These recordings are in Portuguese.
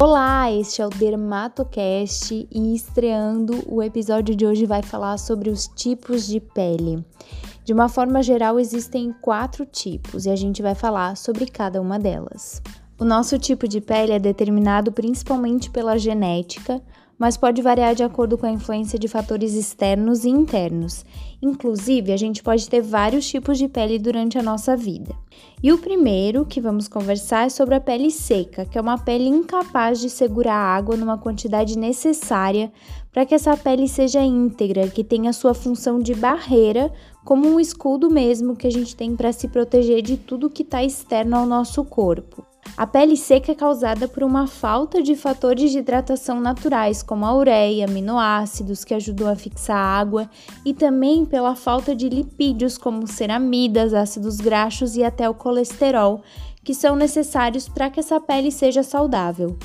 Olá, este é o Dermatocast e estreando o episódio de hoje vai falar sobre os tipos de pele. De uma forma geral, existem quatro tipos e a gente vai falar sobre cada uma delas. O nosso tipo de pele é determinado principalmente pela genética, mas pode variar de acordo com a influência de fatores externos e internos. Inclusive, a gente pode ter vários tipos de pele durante a nossa vida. E o primeiro que vamos conversar é sobre a pele seca, que é uma pele incapaz de segurar água numa quantidade necessária para que essa pele seja íntegra, que tenha sua função de barreira, como um escudo mesmo que a gente tem para se proteger de tudo que está externo ao nosso corpo. A pele seca é causada por uma falta de fatores de hidratação naturais, como a ureia, aminoácidos que ajudam a fixar água, e também pela falta de lipídios, como ceramidas, ácidos graxos e até o colesterol, que são necessários para que essa pele seja saudável.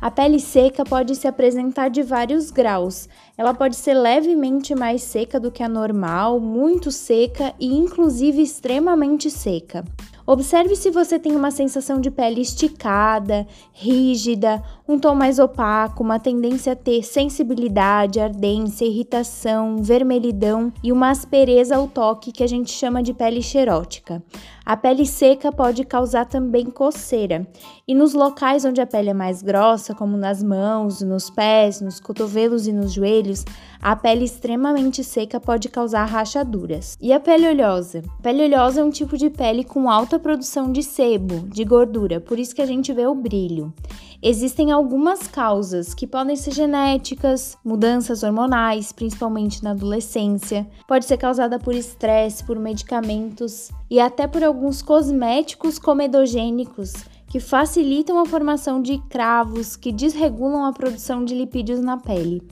A pele seca pode se apresentar de vários graus. Ela pode ser levemente mais seca do que a normal, muito seca e inclusive extremamente seca. Observe se você tem uma sensação de pele esticada, rígida, um tom mais opaco, uma tendência a ter sensibilidade, ardência, irritação, vermelhidão e uma aspereza ao toque que a gente chama de pele xerótica. A pele seca pode causar também coceira, e nos locais onde a pele é mais grossa, como nas mãos, nos pés, nos cotovelos e nos joelhos, a pele extremamente seca pode causar rachaduras. E a pele oleosa? A pele oleosa é um tipo de pele com alta produção de sebo, de gordura, por isso que a gente vê o brilho. Existem algumas causas que podem ser genéticas, mudanças hormonais, principalmente na adolescência, pode ser causada por estresse, por medicamentos e até por alguns cosméticos comedogênicos que facilitam a formação de cravos que desregulam a produção de lipídios na pele.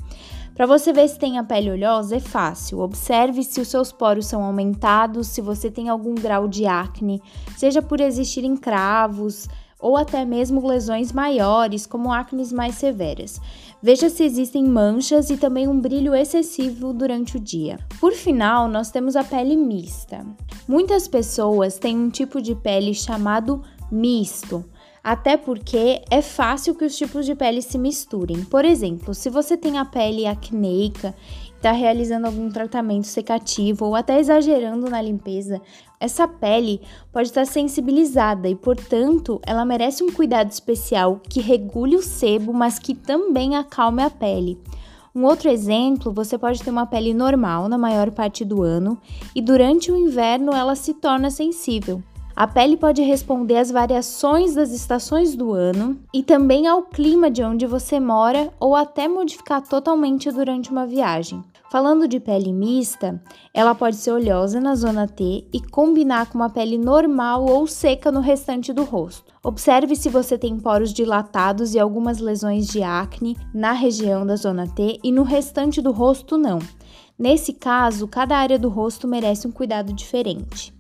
Para você ver se tem a pele oleosa é fácil. Observe se os seus poros são aumentados, se você tem algum grau de acne, seja por existirem cravos, ou até mesmo lesões maiores, como acnes mais severas. Veja se existem manchas e também um brilho excessivo durante o dia. Por final, nós temos a pele mista. Muitas pessoas têm um tipo de pele chamado misto, até porque é fácil que os tipos de pele se misturem. Por exemplo, se você tem a pele acneica está realizando algum tratamento secativo ou até exagerando na limpeza, essa pele pode estar sensibilizada e, portanto, ela merece um cuidado especial que regule o sebo, mas que também acalme a pele. Um outro exemplo, você pode ter uma pele normal na maior parte do ano e durante o inverno ela se torna sensível. A pele pode responder às variações das estações do ano e também ao clima de onde você mora ou até modificar totalmente durante uma viagem. Falando de pele mista, ela pode ser oleosa na zona T e combinar com uma pele normal ou seca no restante do rosto. Observe se você tem poros dilatados e algumas lesões de acne na região da zona T e no restante do rosto não. Nesse caso, cada área do rosto merece um cuidado diferente.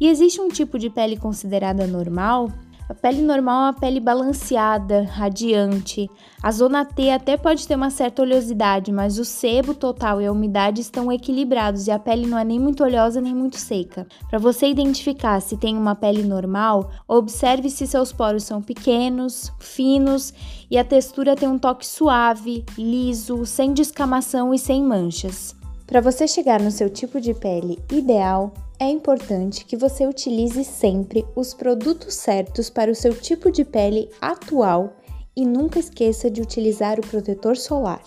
E existe um tipo de pele considerada normal? A pele normal é uma pele balanceada, radiante. A zona T até pode ter uma certa oleosidade, mas o sebo total e a umidade estão equilibrados e a pele não é nem muito oleosa nem muito seca. Para você identificar se tem uma pele normal, observe se seus poros são pequenos, finos e a textura tem um toque suave, liso, sem descamação e sem manchas. Para você chegar no seu tipo de pele ideal, é importante que você utilize sempre os produtos certos para o seu tipo de pele atual e nunca esqueça de utilizar o protetor solar.